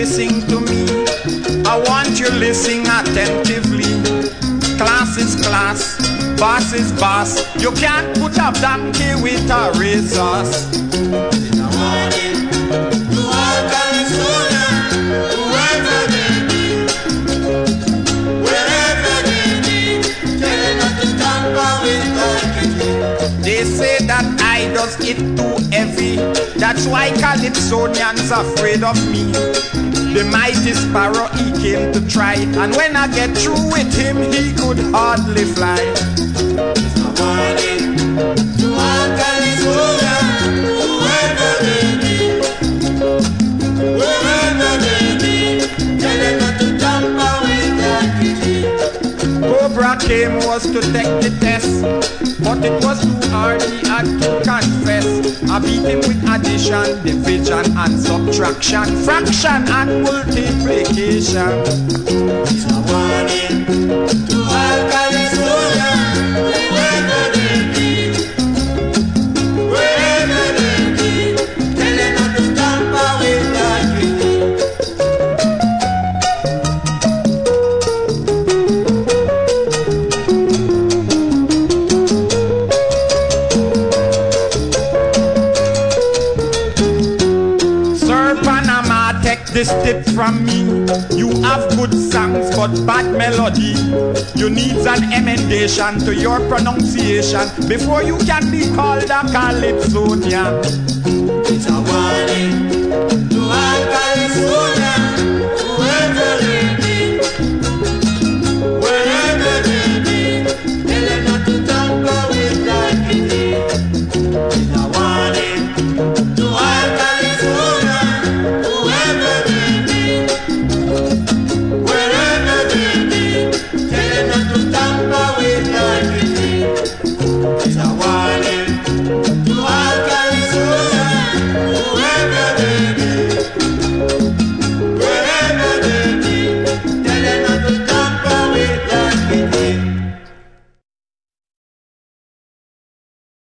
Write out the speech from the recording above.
listen to me. I want you listen attentively. Class is class, boss is boss. You can't put a donkey with a razor. Heavy. That's why Calypsonians afraid of me. The mighty sparrow he came to try, and when I get through with him, he could hardly fly. Came was to take the test, but it was too hard, he had to confess. I beat him with addition, division, and subtraction, fraction, and multiplication. It's a warning this tip from me. You have good songs but bad melody. You need an emendation to your pronunciation before you can be called a calypsonian. It's a warning